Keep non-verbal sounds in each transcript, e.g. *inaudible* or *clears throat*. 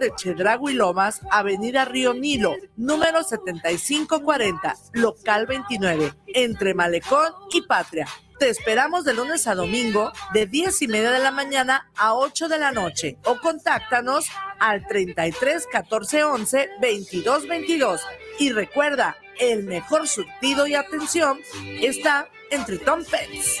de Chedragui Lomas, Avenida Río Nilo, número 7540, local 29, entre Malecón y Patria. Te esperamos de lunes a domingo de 10 y media de la mañana a 8 de la noche o contáctanos al 33 14 11 22 22. Y recuerda, el mejor surtido y atención está entre Tom Pets.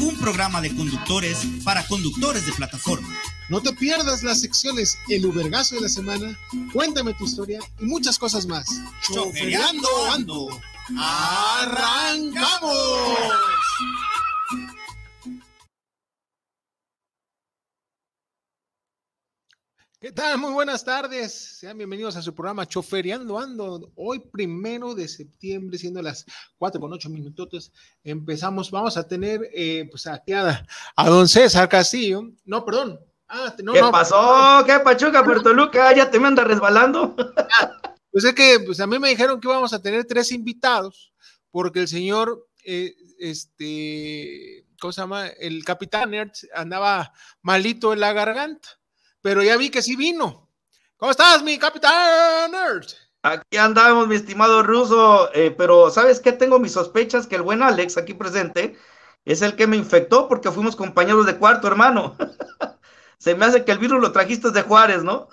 un programa de conductores para conductores de plataforma no te pierdas las secciones El Ubergazo de la Semana, Cuéntame tu historia y muchas cosas más. Chofereando Ando. ¡Arrancamos! ¿Qué tal? Muy buenas tardes. Sean bienvenidos a su programa Choferiando Ando. Hoy, primero de septiembre, siendo las 4 con 8 minutos, empezamos. Vamos a tener, eh, pues, aquí a, a don César Castillo. No, perdón, Ah, ¿Qué pasó? ¿Qué pachuca, Puerto Luca? ¿Ya te me andas resbalando? *laughs* pues es que pues a mí me dijeron que íbamos a tener tres invitados, porque el señor, eh, este, ¿cómo se llama? El capitán Ertz andaba malito en la garganta, pero ya vi que sí vino. ¿Cómo estás, mi capitán? Aquí andamos, mi estimado ruso, eh, pero ¿sabes qué? Tengo mis sospechas que el buen Alex aquí presente es el que me infectó porque fuimos compañeros de cuarto, hermano. *laughs* Se me hace que el virus lo trajiste de Juárez, ¿no?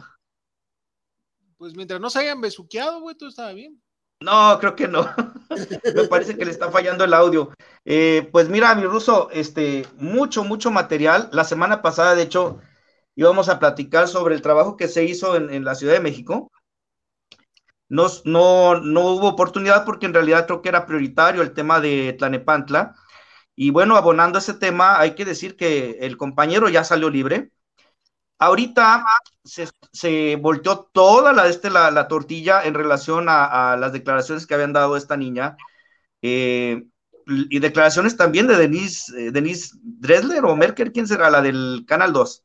Pues mientras no se hayan besuqueado, güey, todo estaba bien. No, creo que no. *laughs* me parece que le está fallando el audio. Eh, pues mira, mi ruso, este, mucho, mucho material. La semana pasada, de hecho, íbamos a platicar sobre el trabajo que se hizo en, la Ciudad de México. No, no, no hubo oportunidad porque en realidad creo que era prioritario el tema de Tlanepantla. Y bueno, abonando ese tema, hay que decir que el compañero ya salió libre. Ahorita se, volteó toda la, este, la, tortilla en relación a, las declaraciones que habían dado esta niña. Eh, y declaraciones también de Denise, eh, Denise Dresler o Merker, ¿quién será? La del Canal 2.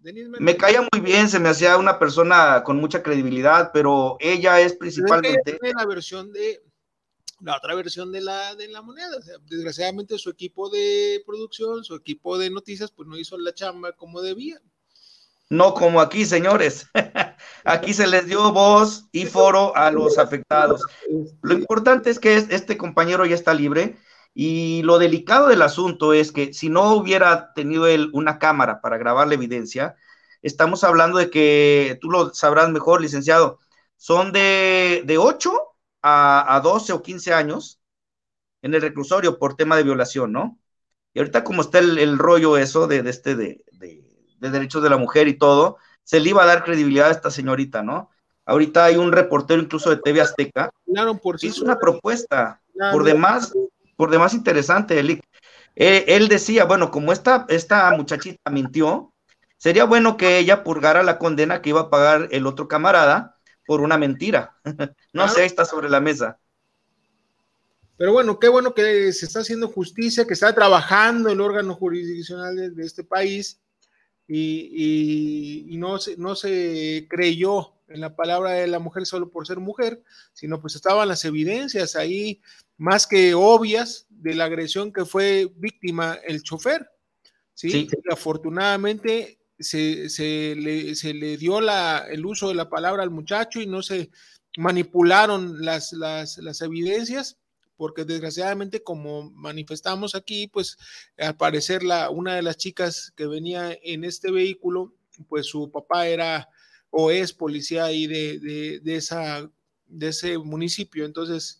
Me caía muy bien, se me hacía una persona con mucha credibilidad, pero ella es principalmente... la versión de, la otra versión de la, de la moneda. desgraciadamente su equipo de producción, su equipo de noticias, pues no hizo la chamba como debía. No como aquí, señores. *laughs* aquí se les dio voz y foro a los afectados. Lo importante es que este compañero ya está libre y lo delicado del asunto es que si no hubiera tenido él una cámara para grabar la evidencia, estamos hablando de que, tú lo sabrás mejor, licenciado, son de, de 8 a, a 12 o 15 años en el reclusorio por tema de violación, ¿no? Y ahorita como está el, rollo eso de, de este de de derechos de la mujer y todo, se le iba a dar credibilidad a esta señorita, ¿no? Ahorita hay un reportero incluso de TV Azteca. Sí. Es una propuesta, por demás, por demás interesante, Elic. Eh, él decía, bueno, como esta, esta muchachita mintió, sería bueno que ella purgara la condena que iba a pagar el otro camarada por una mentira. *laughs* no sé, está sobre la mesa. Pero bueno, qué bueno que se está haciendo justicia, que está trabajando el órgano jurisdiccional de este país y, no, se, no se creyó en la palabra de la mujer solo por ser mujer, sino pues estaban las evidencias ahí más que obvias de la agresión que fue víctima el chofer. Sí, afortunadamente se, le, dio la, el uso de la palabra al muchacho y no se manipularon las, las, las evidencias porque desgraciadamente como manifestamos aquí, pues al parecer la, una de las chicas que venía en este vehículo, pues su papá era o es policía ahí de, de, esa, de ese municipio. Entonces,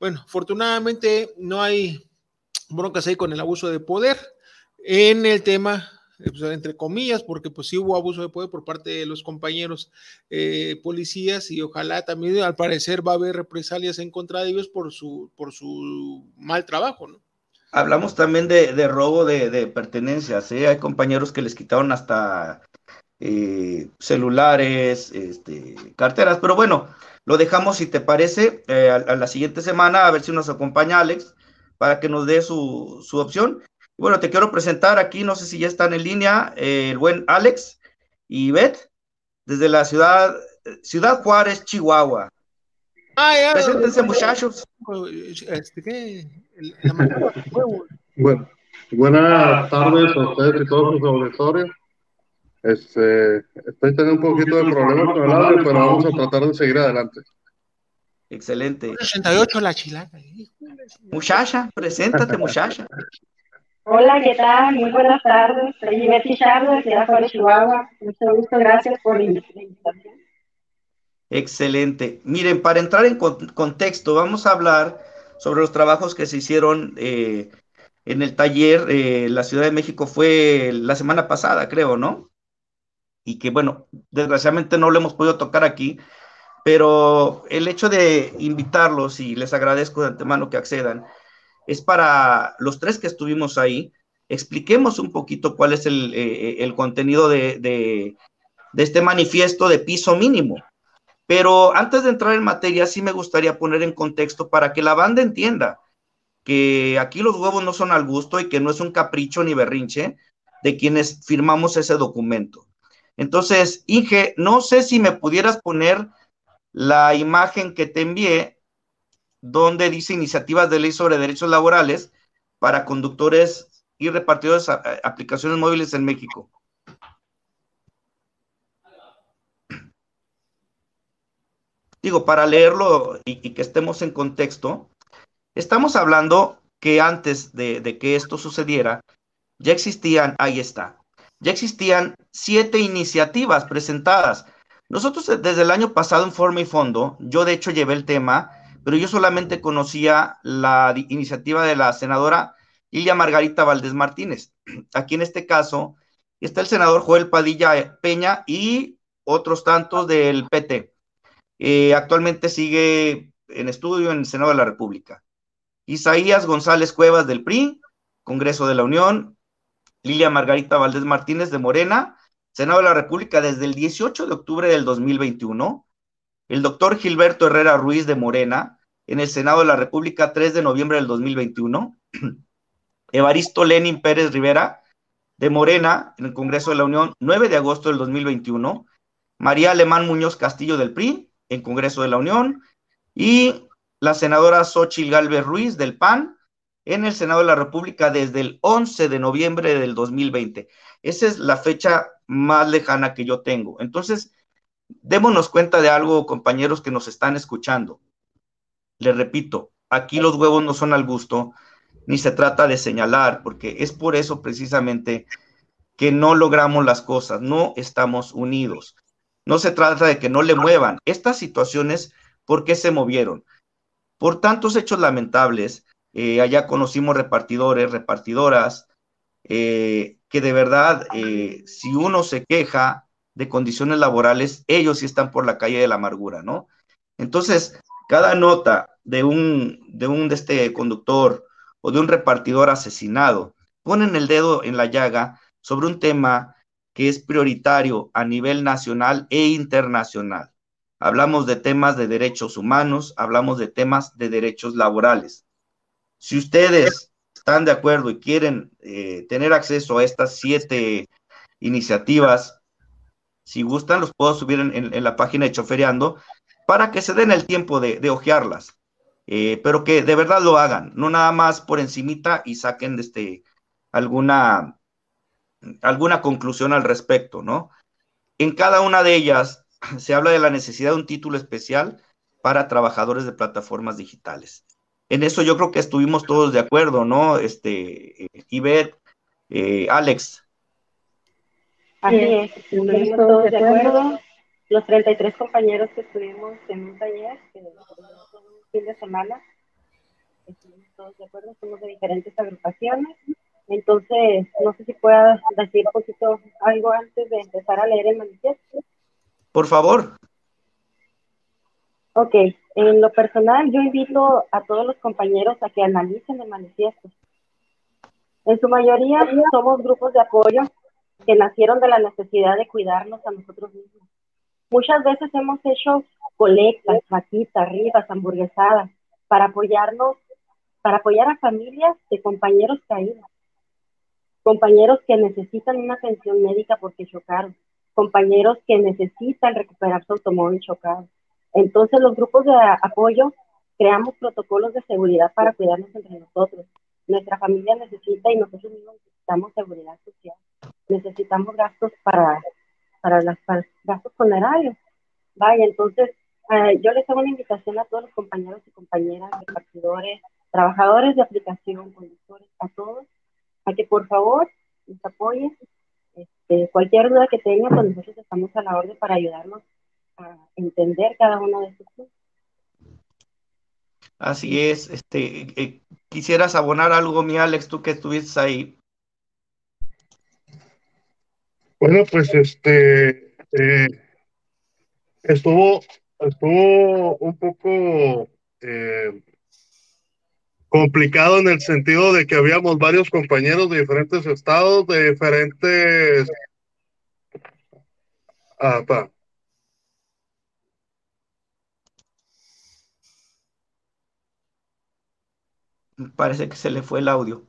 bueno, afortunadamente no hay broncas ahí con el abuso de poder. En el tema eh, pues, entre comillas, porque pues sí hubo abuso de poder por parte de los compañeros eh, policías y ojalá también al parecer va a haber represalias en contra de ellos por su, por su mal trabajo, ¿no? Hablamos también de, robo de, pertenencias, ¿eh? hay compañeros que les quitaron hasta eh, celulares, este, carteras. Pero bueno, lo dejamos, si te parece, eh, a, la siguiente semana, a ver si nos acompaña Alex para que nos dé su, su opción. Bueno, te quiero presentar aquí, no sé si ya están en línea, el buen Alex y Beth, desde la ciudad, Ciudad Juárez, Chihuahua. Ah, ya, Preséntense, muchachos. Este, bueno, buenas tardes a ustedes y todos sus auditores. Este, estoy teniendo un poquito de problemas con el audio, pero vamos a tratar de seguir adelante. Excelente. 88 la chilaca. Muchacha, preséntate, muchacha. Hola, ¿qué tal? Muy buenas tardes. Soy Betty Charlo de Ciudad Juárez, Chihuahua. Mucho gusto, gracias por la invitación. Excelente. Miren, para entrar en contexto, vamos a hablar sobre los trabajos que se hicieron eh, en el taller. Eh, la Ciudad de México fue la semana pasada, creo, ¿no? Y que bueno, desgraciadamente no lo hemos podido tocar aquí, pero el hecho de invitarlos y les agradezco de antemano que accedan, es para los tres que estuvimos ahí, expliquemos un poquito cuál es el, eh, el contenido de, este manifiesto de piso mínimo. Pero antes de entrar en materia, sí me gustaría poner en contexto para que la banda entienda que aquí los huevos no son al gusto y que no es un capricho ni berrinche de quienes firmamos ese documento. Entonces, Inge, no sé si me pudieras poner la imagen que te envié, donde dice iniciativas de ley sobre derechos laborales para conductores y repartidores de aplicaciones móviles en México. Digo, para leerlo y, que estemos en contexto, estamos hablando que antes de, de que esto sucediera, ya existían, ahí está, ya existían siete iniciativas presentadas. Nosotros eh, desde el año pasado en forma y fondo, yo de hecho llevé el tema, pero yo solamente conocía la iniciativa de la senadora Ilia Margarita Valdés Martínez. *clears throat* Aquí en este caso está el senador Joel Padilla Peña y otros tantos del PT. Eh, actualmente sigue en estudio en el Senado de la República. Isaías González Cuevas del PRI, Congreso de la Unión, Lilia Margarita Valdés Martínez de Morena, Senado de la República desde el 18 de octubre del 2021, el doctor Gilberto Herrera Ruiz de Morena, en el Senado de la República 3 de noviembre del 2021, *clears throat* Evaristo Lenin Pérez Rivera de Morena, en el Congreso de la Unión 9 de agosto del 2021, María Alemán Muñoz Castillo del PRI, en Congreso de la Unión, y la senadora Xochil Galvez Ruiz del PAN, en el Senado de la República desde el 11 de noviembre del 2020. Esa es la fecha más lejana que yo tengo. Entonces, démonos cuenta de algo, compañeros que nos están escuchando. Les repito, aquí los huevos no son al gusto, ni se trata de señalar, porque es por eso precisamente que no logramos las cosas, no estamos unidos. No se trata de que no le muevan. Estas situaciones, ¿por qué se movieron? Por tantos hechos lamentables, eh, allá conocimos repartidores, repartidoras, eh, que de verdad, eh, si uno se queja de condiciones laborales, ellos sí están por la calle de la amargura, ¿no? Entonces, cada nota de un, de un de este conductor o de un repartidor asesinado ponen el dedo en la llaga sobre un tema que es prioritario a nivel nacional e internacional. Hablamos de temas de derechos humanos, hablamos de temas de derechos laborales. Si ustedes están de acuerdo y quieren eh, tener acceso a estas siete iniciativas, si gustan, los puedo subir en, la página de Chofereando para que se den el tiempo de, de ojearlas, eh, pero que de verdad lo hagan, no nada más por encimita y saquen este, alguna, alguna conclusión al respecto, ¿no? En cada una de ellas se habla de la necesidad de un título especial para trabajadores de plataformas digitales en eso yo creo que estuvimos todos de acuerdo, ¿no? Este, Ivette, eh, Alex. Así es, estuvimos todos de acuerdo. Los 33 compañeros que estuvimos en un taller, que un fin de semana, estuvimos todos de acuerdo, somos de diferentes agrupaciones. Entonces, no sé si pueda decir un poquito algo antes de empezar a leer el manifiesto. Por favor. Ok, en lo personal yo invito a todos los compañeros a que analicen el manifiesto. En su mayoría somos grupos de apoyo que nacieron de la necesidad de cuidarnos a nosotros mismos. Muchas veces hemos hecho colectas, vaquitas, ribas, hamburguesadas, para apoyarnos, para apoyar a familias de compañeros caídos, compañeros que necesitan una atención médica porque chocaron, compañeros que necesitan recuperar su automóvil chocado. Entonces los grupos de apoyo creamos protocolos de seguridad para cuidarnos entre nosotros. Nuestra familia necesita y nosotros mismos necesitamos seguridad social. Necesitamos gastos para, para, las, gastos funerarios. Vaya, entonces eh, yo les hago una invitación a todos los compañeros y compañeras, repartidores, trabajadores de aplicación, conductores, a todos, a que por favor nos apoyen. Este, cualquier duda que tengan, pues nosotros estamos a la orden para ayudarnos a entender cada uno de estos puntos. Así es, este, eh, quisieras abonar algo, mi Alex, tú que estuviste ahí. Bueno, pues este eh, estuvo, estuvo un poco eh, complicado en el sentido de que habíamos varios compañeros de diferentes estados, de diferentes. Ah, pa. Parece que se le fue el audio.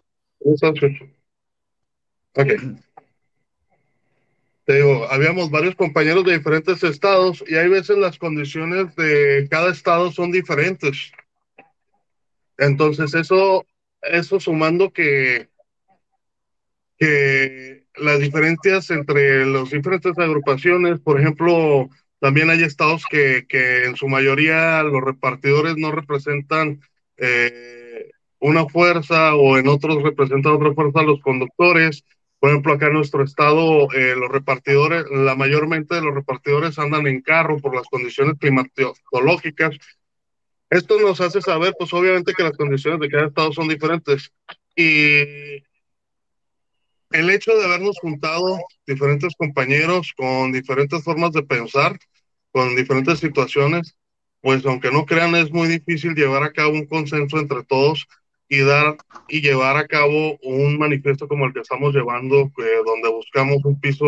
Ok. Te digo, habíamos varios compañeros de diferentes estados y hay veces las condiciones de cada estado son diferentes. Entonces, eso, eso sumando que, que las diferencias entre las diferentes agrupaciones, por ejemplo, también hay estados que, que en su mayoría los repartidores no representan eh, una fuerza o en otros representa otra fuerza los conductores. Por ejemplo, acá en nuestro estado, eh, los repartidores, la mayormente de los repartidores andan en carro por las condiciones climatológicas. Esto nos hace saber, pues obviamente que las condiciones de cada estado son diferentes. Y el hecho de habernos juntado diferentes compañeros con diferentes formas de pensar, con diferentes situaciones, pues aunque no crean, es muy difícil llevar a cabo un consenso entre todos y dar y llevar a cabo un manifiesto como el que estamos llevando, donde buscamos un piso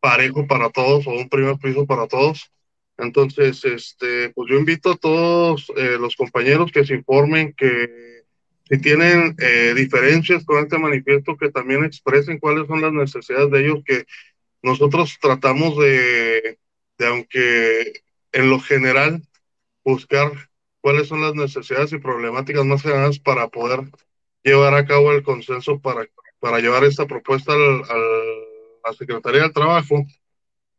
parejo para todos o un primer piso para todos. Entonces, este, pues yo invito a todos eh, los compañeros que se informen que si tienen eh, diferencias con este manifiesto, que también expresen cuáles son las necesidades de ellos, que nosotros tratamos de, de aunque en lo general, buscar cuáles son las necesidades y problemáticas más grandes para poder llevar a cabo el consenso para, para llevar esta propuesta al, a la Secretaría del Trabajo,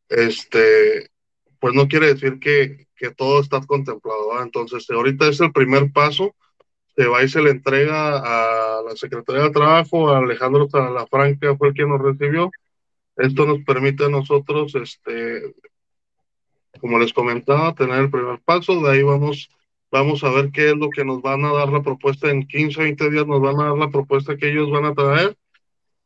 este, pues no quiere decir que, que todo está contemplado. Entonces, ahorita es el primer paso, se va y se le entrega a la Secretaría del Trabajo, a Alejandro Franca fue el quien nos recibió. Esto nos permite a nosotros, este, como les comentaba, tener el primer paso, de ahí vamos Vamos a ver qué es lo que nos van a dar la propuesta en 15 o 20 días, nos van a dar la propuesta que ellos van a traer.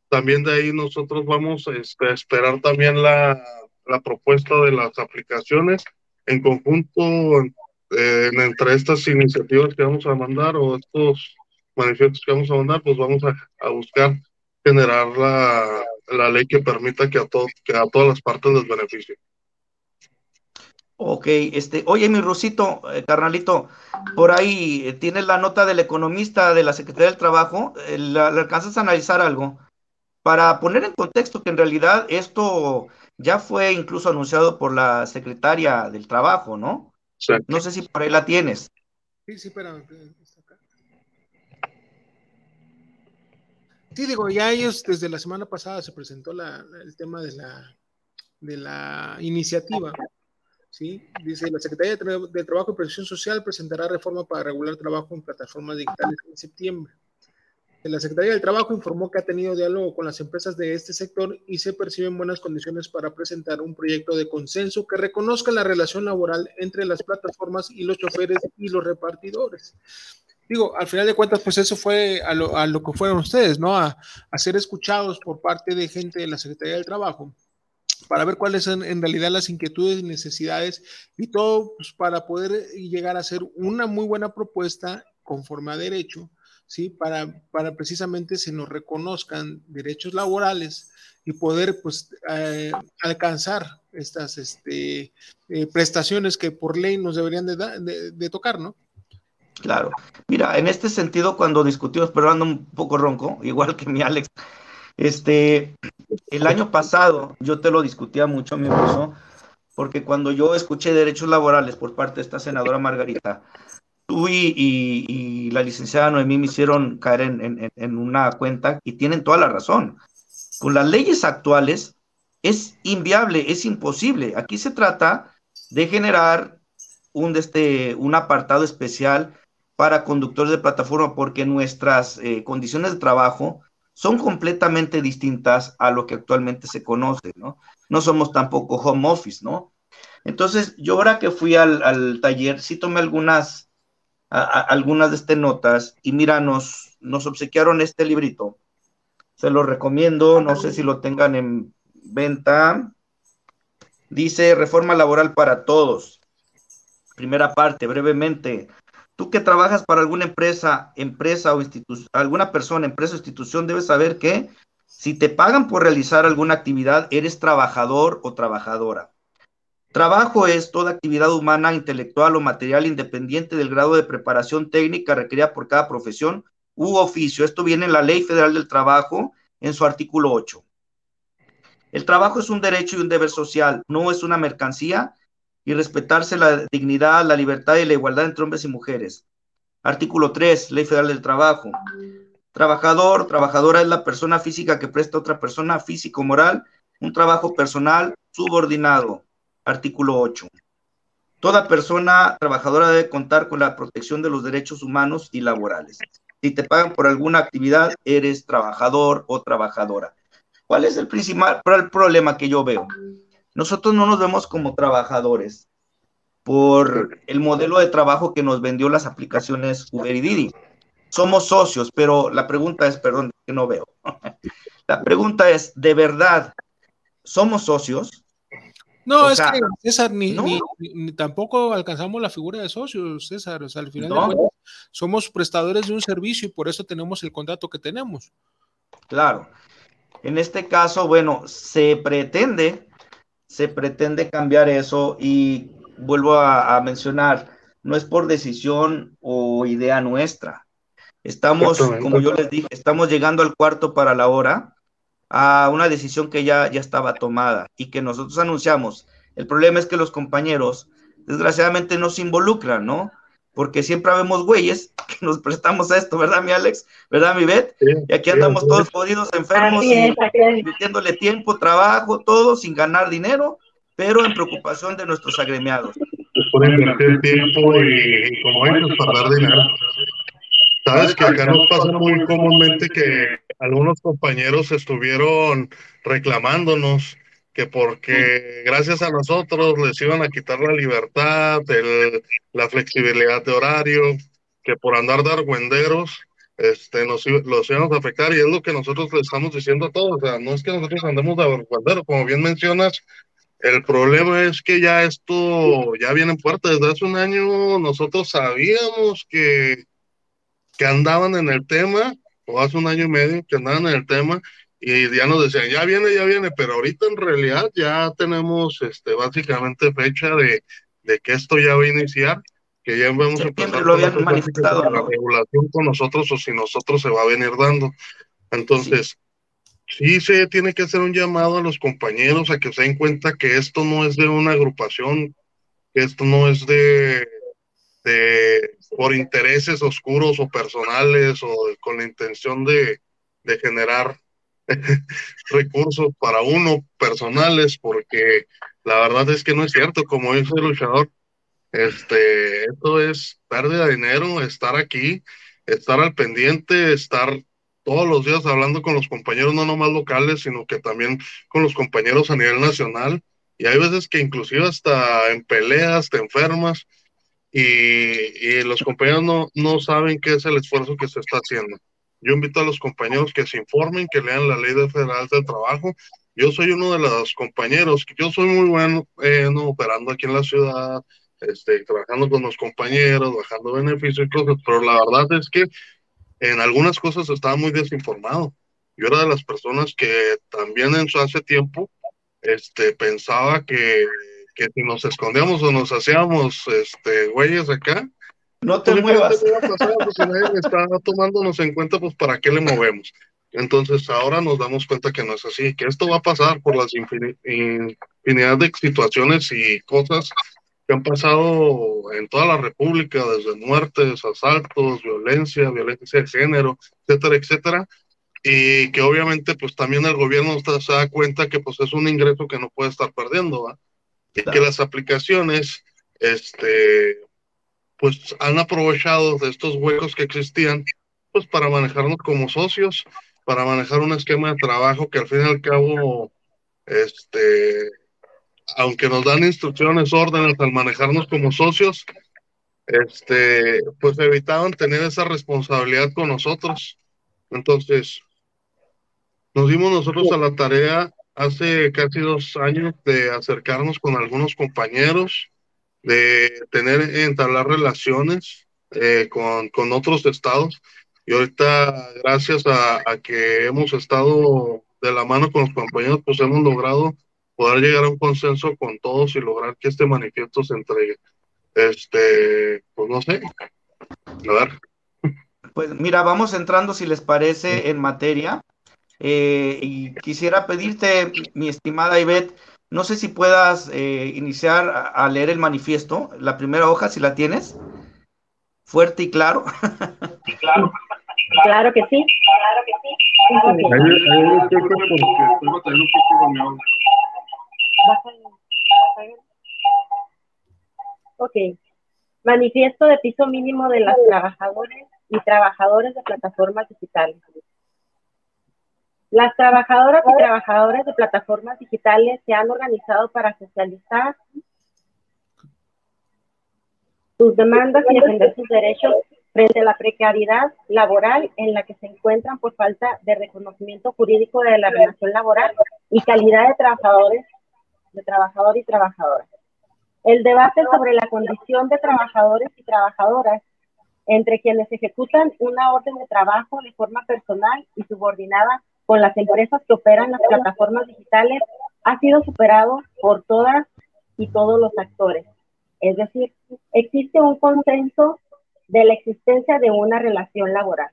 También de ahí nosotros vamos este, a esperar también la, la propuesta de las aplicaciones en conjunto eh, entre estas iniciativas que vamos a mandar o estos manifiestos que vamos a mandar, pues vamos a, a buscar generar la, la, ley que permita que a, todo, que a todas las partes les beneficie. Ok, este, oye, mi Rusito, eh, carnalito, por ahí eh, tienes la nota del economista de la Secretaría del Trabajo, eh, ¿le alcanzas a analizar algo? Para poner en contexto que en realidad esto ya fue incluso anunciado por la Secretaria del Trabajo, ¿no? Sí. No sé si por ahí la tienes. Sí, sí, pero Sí, digo, ya ellos desde la semana pasada se presentó la, el tema de la, de la iniciativa ¿sí? Dice, la Secretaría de, Trabajo y Protección Social presentará reforma para regular trabajo en plataformas digitales en septiembre. La Secretaría del Trabajo informó que ha tenido diálogo con las empresas de este sector y se perciben buenas condiciones para presentar un proyecto de consenso que reconozca la relación laboral entre las plataformas y los choferes y los repartidores. Digo, al final de cuentas, pues eso fue a lo, que fueron ustedes, ¿no? A, a ser escuchados por parte de gente de la Secretaría del Trabajo para ver cuáles son en realidad las inquietudes y necesidades y todo pues, para poder llegar a hacer una muy buena propuesta conforme a derecho, ¿sí? Para, para precisamente se nos reconozcan derechos laborales y poder pues eh, alcanzar estas este, eh, prestaciones que por ley nos deberían de, de, tocar, ¿no? Claro. Mira, en este sentido, cuando discutimos, pero ando un poco ronco, *laughs* igual que mi Alex, este, el año pasado yo te lo discutía mucho, mi esposo, porque cuando yo escuché derechos laborales por parte de esta senadora Margarita, tú y, la licenciada Noemí me hicieron caer en, una cuenta y tienen toda la razón. Con las leyes actuales es inviable, es imposible. Aquí se trata de generar un, este, un apartado especial para conductores de plataforma porque nuestras eh, condiciones de trabajo son completamente distintas a lo que actualmente se conoce, ¿no? No somos tampoco home office, ¿no? Entonces, yo ahora que fui al, al taller, sí tomé algunas algunas de estas notas y mira, nos, nos obsequiaron este librito. Se lo recomiendo, no sé si lo tengan en venta. Dice Reforma Laboral para Todos. Primera parte, brevemente. Tú que trabajas para alguna empresa, empresa o institución, alguna persona, empresa o institución, debes saber que si te pagan por realizar alguna actividad, eres trabajador o trabajadora. Trabajo es toda actividad humana, intelectual o material independiente del grado de preparación técnica requerida por cada profesión u oficio. Esto viene en la Ley Federal del Trabajo en su artículo 8. El trabajo es un derecho y un deber social, no es una mercancía y respetarse la dignidad, la libertad y la igualdad entre hombres y mujeres. Artículo 3, Ley Federal del Trabajo. Trabajador, trabajadora es la persona física que presta a otra persona físico-moral un trabajo personal subordinado Artículo 8. Toda persona trabajadora debe contar con la protección de los derechos humanos y laborales. Si te pagan por alguna actividad, eres trabajador o trabajadora. ¿Cuál es el principal problema que yo veo? Nosotros no nos vemos como trabajadores por el modelo de trabajo que nos vendió las aplicaciones Uber y Didi. Somos socios, pero la pregunta es, perdón, que no veo. *laughs* La pregunta es, ¿de verdad somos socios? No, es que César, ni, tampoco alcanzamos la figura de socios, César. O sea, al final de cuentas, somos prestadores de un servicio y por eso tenemos el contrato que tenemos. Claro. En este caso, bueno, se pretende, se pretende cambiar eso y vuelvo a, mencionar, no es por decisión o idea nuestra. Estamos, como yo les dije, estamos llegando al cuarto para la hora a una decisión que ya, ya estaba tomada y que nosotros anunciamos. El problema es que los compañeros, desgraciadamente, no se involucran, ¿no? Porque siempre vemos güeyes *laughs* que nos prestamos a esto, ¿verdad, mi Alex? ¿Verdad, mi Beth? y aquí andamos todos jodidos, enfermos, metiéndole tiempo, trabajo, todo, sin ganar dinero, pero en preocupación de nuestros agremiados. Pueden tiempo y, como ellos, para dar dinero. Sabes que acá nos pasa muy comúnmente que algunos compañeros estuvieron reclamándonos que porque gracias a nosotros les iban a quitar la libertad, la flexibilidad de horario, que por andar de argüenderos este, nos, los íbamos a afectar y es lo que nosotros le estamos diciendo a todos. O sea, no es que nosotros andemos de argüenderos, como bien mencionas, el problema es que ya esto ya viene en puerta. Desde hace un año nosotros sabíamos que, que andaban en el tema o hace un año y medio que andaban en el tema y ya nos decían, ya viene, ya viene, pero ahorita en realidad ya tenemos este, básicamente fecha de, de que esto ya va a iniciar, que ya vamos a empezar lo habían manifestado, la regulación con nosotros o si nosotros se va a venir dando. Entonces, sí. sí se tiene que hacer un llamado a los compañeros a que se den cuenta que esto no es de una agrupación, que esto no es de de, por intereses oscuros o personales o con la intención de, de generar *laughs* recursos para uno personales, porque la verdad es que no es cierto, como dice el luchador, este, esto es pérdida de dinero, estar aquí, estar al pendiente, estar todos los días hablando con los compañeros, no nomás locales, sino que también con los compañeros a nivel nacional. Y hay veces que inclusive hasta en peleas te enfermas y, los compañeros no, no saben qué es el esfuerzo que se está haciendo. Yo invito a los compañeros que se informen, que lean la ley federal del trabajo. Yo soy uno de los compañeros, yo soy muy bueno operando aquí en la ciudad, este, trabajando con los compañeros, bajando beneficios y cosas, pero la verdad es que en algunas cosas estaba muy desinformado. Yo era de las personas que también en su hace tiempo este, pensaba que, que si nos escondíamos o nos hacíamos este, güeyes acá, no te muevas. Pues, si nadie está tomándonos en cuenta, pues ¿para qué le movemos? Entonces ahora nos damos cuenta que no es así, que esto va a pasar por las infinidad de situaciones y cosas que han pasado en toda la República, desde muertes, asaltos, violencia, violencia de género, etcétera, etcétera, y que obviamente pues también el gobierno se da cuenta que pues es un ingreso que no puede estar perdiendo, ¿va? y que las aplicaciones, este, pues han aprovechado de estos huecos que existían, pues para manejarnos como socios, para manejar un esquema de trabajo que al fin y al cabo, este, aunque nos dan instrucciones, órdenes al manejarnos como socios, este, pues evitaban tener esa responsabilidad con nosotros. Entonces, nos dimos nosotros a la tarea hace casi dos años de acercarnos con algunos compañeros, de tener, entablar relaciones eh, con, con, otros estados. Y ahorita, gracias a, a, que hemos estado de la mano con los compañeros, pues hemos logrado poder llegar a un consenso con todos y lograr que este manifiesto se entregue. Este, pues no sé. A ver. Pues mira, vamos entrando, si les parece, en materia. Eh, y quisiera pedirte, mi estimada Ivette, no sé si puedas eh, iniciar a, leer el manifiesto, la primera hoja, si la tienes, fuerte y claro. *laughs* claro. Claro que sí. Claro que sí. Ok. Manifiesto de piso mínimo de las trabajadores y trabajadores de plataformas digitales. Las trabajadoras y trabajadores de plataformas digitales se han organizado para socializar sus demandas y defender sus derechos frente a la precariedad laboral en la que se encuentran por falta de reconocimiento jurídico de la relación laboral y calidad de trabajadores, de trabajador y trabajadora. El debate sobre la condición de trabajadores y trabajadoras entre quienes ejecutan una orden de trabajo de forma personal y subordinada con las empresas que operan las plataformas digitales ha sido superado por todas y todos los actores. Es decir, existe un consenso de la existencia de una relación laboral.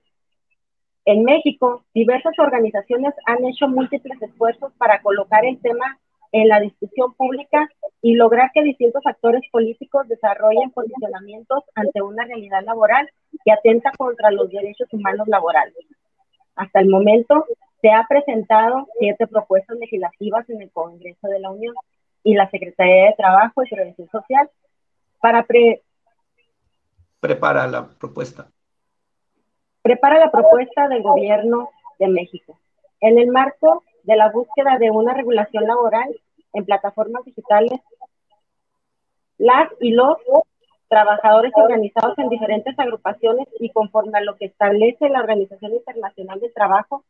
En México, diversas organizaciones han hecho múltiples esfuerzos para colocar el tema en la discusión pública y lograr que distintos actores políticos desarrollen posicionamientos ante una realidad laboral que atenta contra los derechos humanos laborales. Hasta el momento, se ha presentado siete propuestas legislativas en el Congreso de la Unión y la Secretaría de Trabajo y Prevención Social para pre prepara la propuesta. Prepara la propuesta del gobierno de México. En el marco de la búsqueda de una regulación laboral en plataformas digitales, las y los trabajadores organizados en diferentes agrupaciones y conforme a lo que establece la Organización Internacional del Trabajo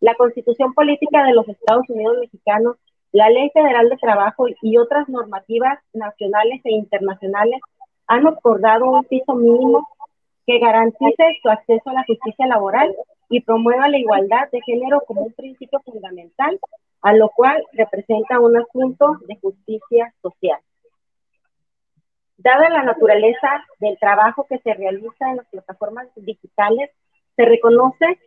la Constitución Política de los Estados Unidos Mexicanos, la Ley Federal de Trabajo y otras normativas nacionales e internacionales han acordado un piso mínimo que garantice su acceso a la justicia laboral y promueva la igualdad de género como un principio fundamental, a lo cual representa un asunto de justicia social. Dada la naturaleza del trabajo que se realiza en las plataformas digitales, se reconoce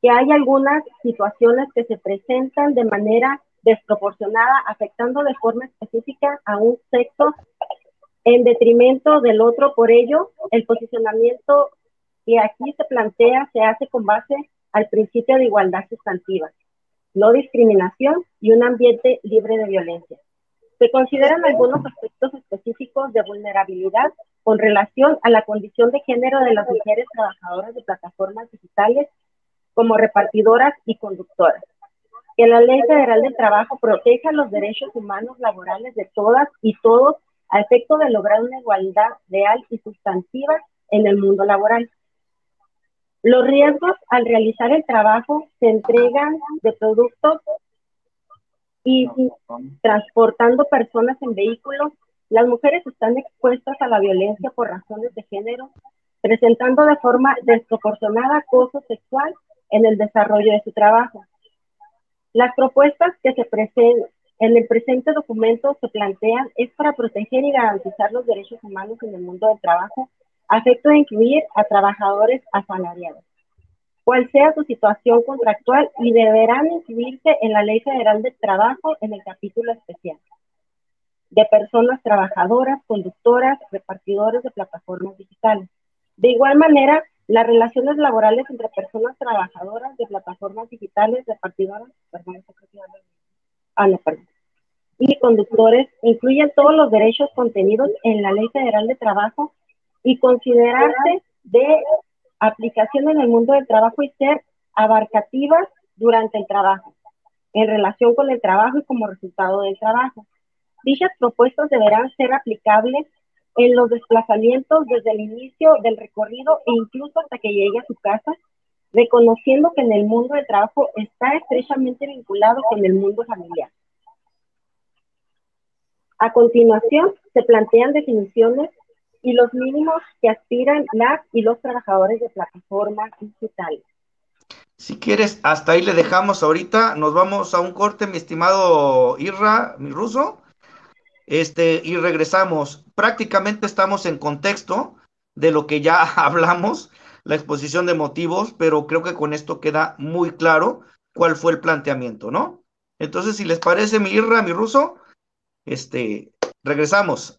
que hay algunas situaciones que se presentan de manera desproporcionada, afectando de forma específica a un sexo en detrimento del otro. Por ello, el posicionamiento que aquí se plantea se hace con base al principio de igualdad sustantiva, no discriminación y un ambiente libre de violencia. Se consideran algunos aspectos específicos de vulnerabilidad con relación a la condición de género de las mujeres trabajadoras de plataformas digitales como repartidoras y conductoras. Que la Ley Federal del Trabajo proteja los derechos humanos laborales de todas y todos a efecto de lograr una igualdad real y sustantiva en el mundo laboral. Los riesgos al realizar el trabajo se entregan de productos y transportando personas en vehículos. Las mujeres están expuestas a la violencia por razones de género presentando de forma desproporcionada acoso sexual en el desarrollo de su trabajo. Las propuestas que se presentan en el presente documento se plantean es para proteger y garantizar los derechos humanos en el mundo del trabajo, a de incluir a trabajadores asalariados, cual sea su situación contractual y deberán incluirse en la Ley Federal de Trabajo en el capítulo especial de personas trabajadoras, conductoras, repartidores de plataformas digitales. De igual manera, las relaciones laborales entre personas trabajadoras de plataformas digitales, repartidoras, perdón, ah, no, perdón, y conductores incluyen todos los derechos contenidos en la Ley Federal de Trabajo y considerarse de aplicación en el mundo del trabajo y ser abarcativas durante el trabajo, en relación con el trabajo y como resultado del trabajo. Dichas propuestas deberán ser aplicables en los desplazamientos desde el inicio del recorrido e incluso hasta que llegue a su casa, reconociendo que en el mundo del trabajo está estrechamente vinculado con el mundo familiar. A continuación, se plantean definiciones y los mínimos que aspiran las y los trabajadores de plataformas digitales. Si quieres, hasta ahí le dejamos ahorita. Nos vamos a un corte, mi estimado Irra, mi ruso. Este, y regresamos. Prácticamente estamos en contexto de lo que ya *laughs* hablamos, la exposición de motivos, pero creo que con esto queda muy claro cuál fue el planteamiento, ¿no? Entonces, si les parece, mi Irra, mi ruso, este, regresamos.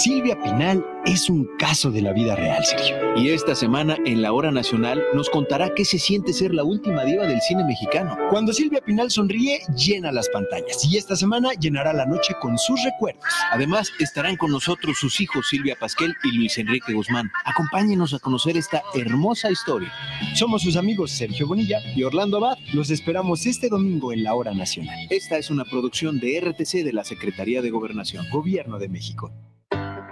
Silvia Pinal es un caso de la vida real, Sergio. Y esta semana en la Hora Nacional nos contará qué se siente ser la última diva del cine mexicano. Cuando Silvia Pinal sonríe, llena las pantallas. Y esta semana llenará la noche con sus recuerdos. Además, estarán con nosotros sus hijos Silvia Pasquel y Luis Enrique Guzmán. Acompáñenos a conocer esta hermosa historia. Somos sus amigos Sergio Bonilla y Orlando Abad. Los esperamos este domingo en la Hora Nacional. Esta es una producción de RTC de la Secretaría de Gobernación, Gobierno de México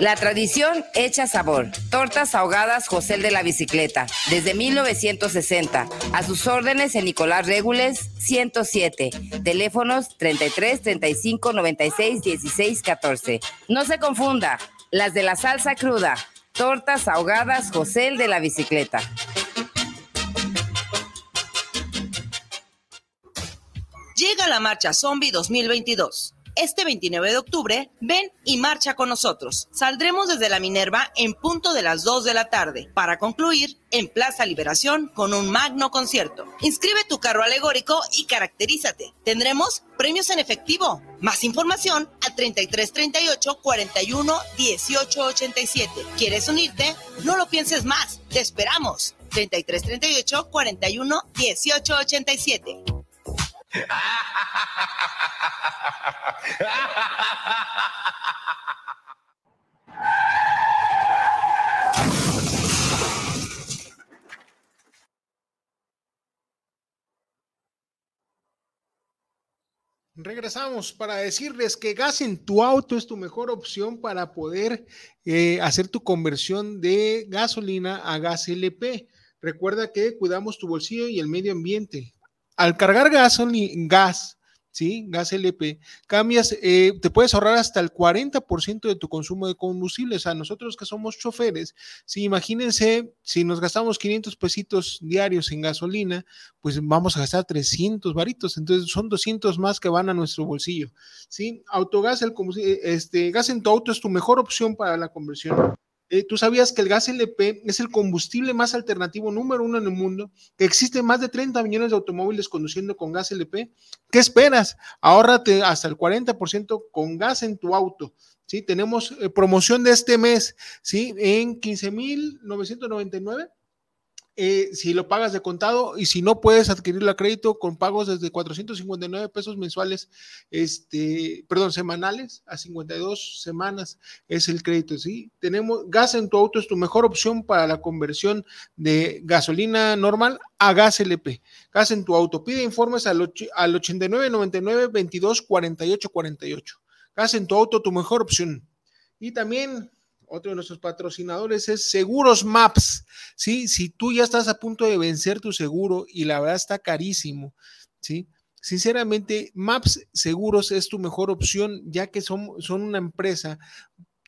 La tradición hecha sabor. Tortas ahogadas José de la Bicicleta, desde 1960. A sus órdenes en Nicolás Regules 107. Teléfonos 33 35 96 16 14. No se confunda, las de la salsa cruda. Tortas ahogadas José de la Bicicleta. Llega la marcha Zombie 2022 este 29 de octubre, ven y marcha con nosotros. Saldremos desde la Minerva en punto de las 2 de la tarde para concluir en Plaza Liberación con un magno concierto. Inscribe tu carro alegórico y caracterízate. Tendremos premios en efectivo. Más información a 3338 41 18 87. ¿Quieres unirte? No lo pienses más. Te esperamos. 3338 41 18 87. Regresamos para decirles que gas en tu auto es tu mejor opción para poder eh, hacer tu conversión de gasolina a gas LP. Recuerda que cuidamos tu bolsillo y el medio ambiente. Al cargar gasolina, gas ¿sí? Gas LP, cambias, eh, te puedes ahorrar hasta el 40% de tu consumo de combustible. O sea, nosotros que somos choferes, si imagínense, si nos gastamos 500 pesitos diarios en gasolina, pues vamos a gastar 300 varitos. Entonces son 200 más que van a nuestro bolsillo, ¿sí? Autogas, el este, gas en tu auto es tu mejor opción para la conversión. Eh, ¿Tú sabías que el gas LP es el combustible más alternativo número uno en el mundo? Que existen más de 30 millones de automóviles conduciendo con gas LP. ¿Qué esperas? Ahórrate hasta el 40% con gas en tu auto. ¿sí? Tenemos eh, promoción de este mes, ¿sí? En 15,999 eh, si lo pagas de contado y si no puedes adquirirlo a crédito con pagos desde 459 pesos mensuales, este, perdón, semanales a 52 semanas es el crédito, ¿sí? Tenemos gas en tu auto es tu mejor opción para la conversión de gasolina normal a gas LP. Gas en tu auto. Pide informes al, al 8999 22 48 48. Gas en tu auto, tu mejor opción. Y también otro de nuestros patrocinadores es Seguros Maps. ¿sí? Si tú ya estás a punto de vencer tu seguro y la verdad está carísimo, ¿sí? Sinceramente, Maps Seguros es tu mejor opción ya que son, son una empresa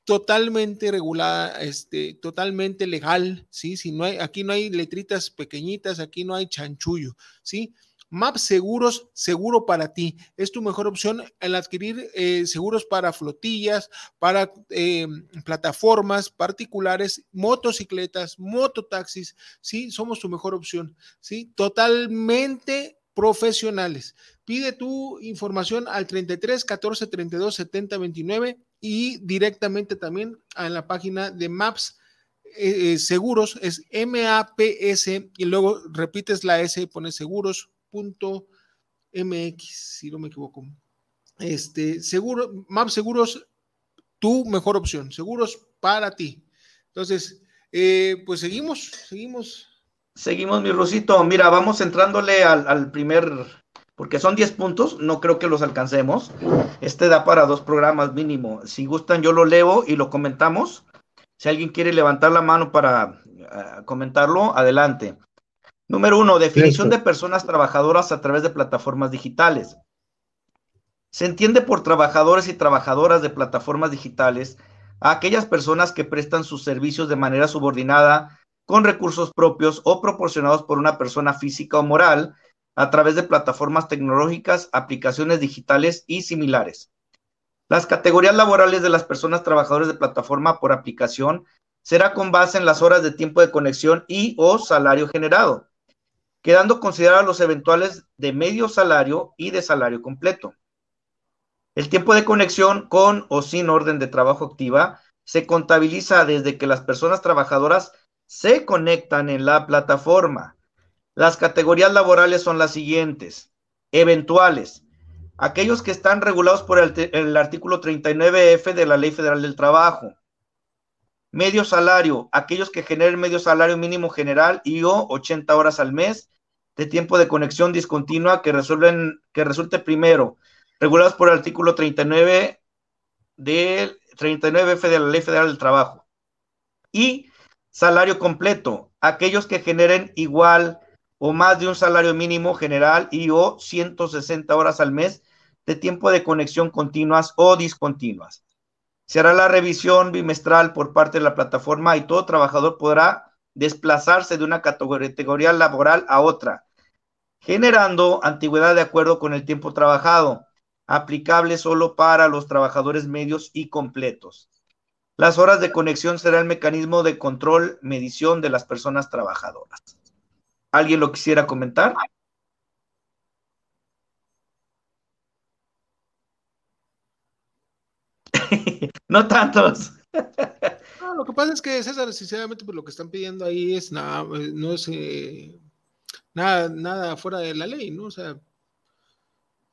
totalmente regulada, este, totalmente legal, ¿sí? Si no hay, aquí no hay letritas pequeñitas, aquí no hay chanchullo, ¿sí? MAP Seguros, seguro para ti. Es tu mejor opción al adquirir eh, seguros para flotillas, para eh, plataformas particulares, motocicletas, mototaxis. Sí, somos tu mejor opción. Sí, totalmente profesionales. Pide tu información al 33 14 32 70 29 y directamente también a la página de Maps. Eh, seguros es M-A-P-S y luego repites la S y pones seguros mx, si no me equivoco. Este, seguro, Map Seguros, tu mejor opción, seguros para ti. Entonces, eh, pues seguimos, seguimos. Seguimos, mi Rosito. Mira, vamos entrándole al, primer, porque son 10 puntos, no creo que los alcancemos. Este da para dos programas mínimo. Si gustan, yo lo leo y lo comentamos. Si alguien quiere levantar la mano para eh, comentarlo, adelante. Número uno, definición de personas trabajadoras a través de plataformas digitales. Se entiende por trabajadores y trabajadoras de plataformas digitales a aquellas personas que prestan sus servicios de manera subordinada con recursos propios o proporcionados por una persona física o moral a través de plataformas tecnológicas, aplicaciones digitales y similares. Las categorías laborales de las personas trabajadoras de plataforma por aplicación será con base en las horas de tiempo de conexión y o salario generado quedando considerados los eventuales de medio salario y de salario completo. El tiempo de conexión con o sin orden de trabajo activa se contabiliza desde que las personas trabajadoras se conectan en la plataforma. Las categorías laborales son las siguientes. Eventuales. Aquellos que están regulados por el, el artículo 39F de la Ley Federal del Trabajo. Medio salario. Aquellos que generen medio salario mínimo general y o 80 horas al mes de tiempo de conexión discontinua que resuelven, que resulte primero, regulados por el artículo 39 del 39F de la Ley Federal del Trabajo. Y salario completo, aquellos que generen igual o más de un salario mínimo general y o 160 horas al mes de tiempo de conexión continuas o discontinuas. Se hará la revisión bimestral por parte de la plataforma y todo trabajador podrá desplazarse de una categoría laboral a otra, generando antigüedad de acuerdo con el tiempo trabajado, aplicable solo para los trabajadores medios y completos. Las horas de conexión será el mecanismo de control, medición de las personas trabajadoras. ¿Alguien lo quisiera comentar? *laughs* no tantos *laughs* lo que pasa es que César, sinceramente, pues lo que están pidiendo ahí es nada, no es eh, nada, nada fuera de la ley, ¿no? O sea,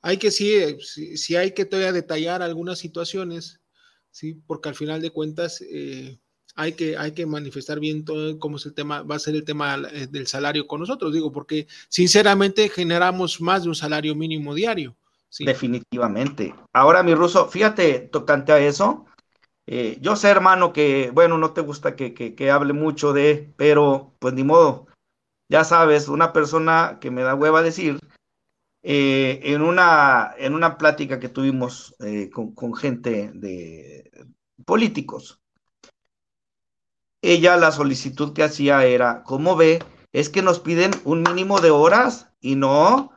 hay que sí, sí, hay que todavía detallar algunas situaciones, sí, porque al final de cuentas eh, hay que, hay que manifestar bien todo cómo es el tema, va a ser el tema eh, del salario con nosotros, digo, porque sinceramente generamos más de un salario mínimo diario. Definitivamente. Ahora, mi ruso, fíjate, tocante a eso, eh, yo sé, hermano, que, bueno, no te gusta que, hable mucho de, pero pues ni modo. Ya sabes, una persona que me da hueva decir, eh, en, una, en una plática que tuvimos eh, con, con, gente de políticos. Ella la solicitud que hacía era, ¿cómo ve? Es que nos piden un mínimo de horas y no,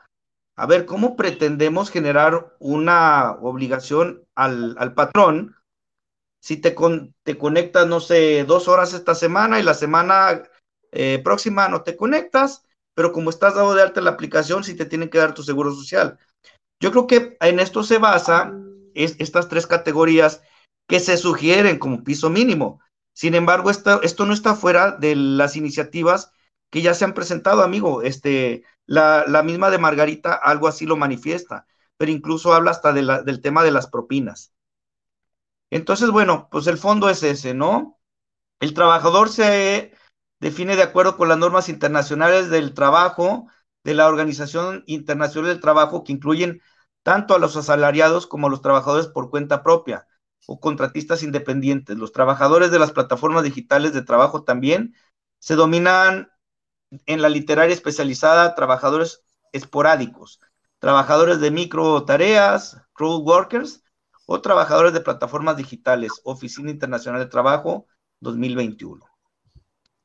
a ver, ¿cómo pretendemos generar una obligación al, al patrón si te, con, te conectas, no sé, dos horas esta semana y la semana eh, próxima no te conectas, pero como estás dado de alta la aplicación, sí te tienen que dar tu seguro social. Yo creo que en esto se basa es, estas tres categorías que se sugieren como piso mínimo. Sin embargo, esto, no está fuera de las iniciativas que ya se han presentado, amigo. Este, la, la misma de Margarita algo así lo manifiesta, pero incluso habla hasta de la, del tema de las propinas. Entonces, bueno, pues el fondo es ese, ¿no? El trabajador se define de acuerdo con las normas internacionales del trabajo de la Organización Internacional del Trabajo que incluyen tanto a los asalariados como a los trabajadores por cuenta propia o contratistas independientes. Los trabajadores de las plataformas digitales de trabajo también se dominan en la literaria especializada trabajadores esporádicos, trabajadores de micro tareas, crowd workers, o trabajadores de plataformas digitales, Oficina Internacional de Trabajo 2021.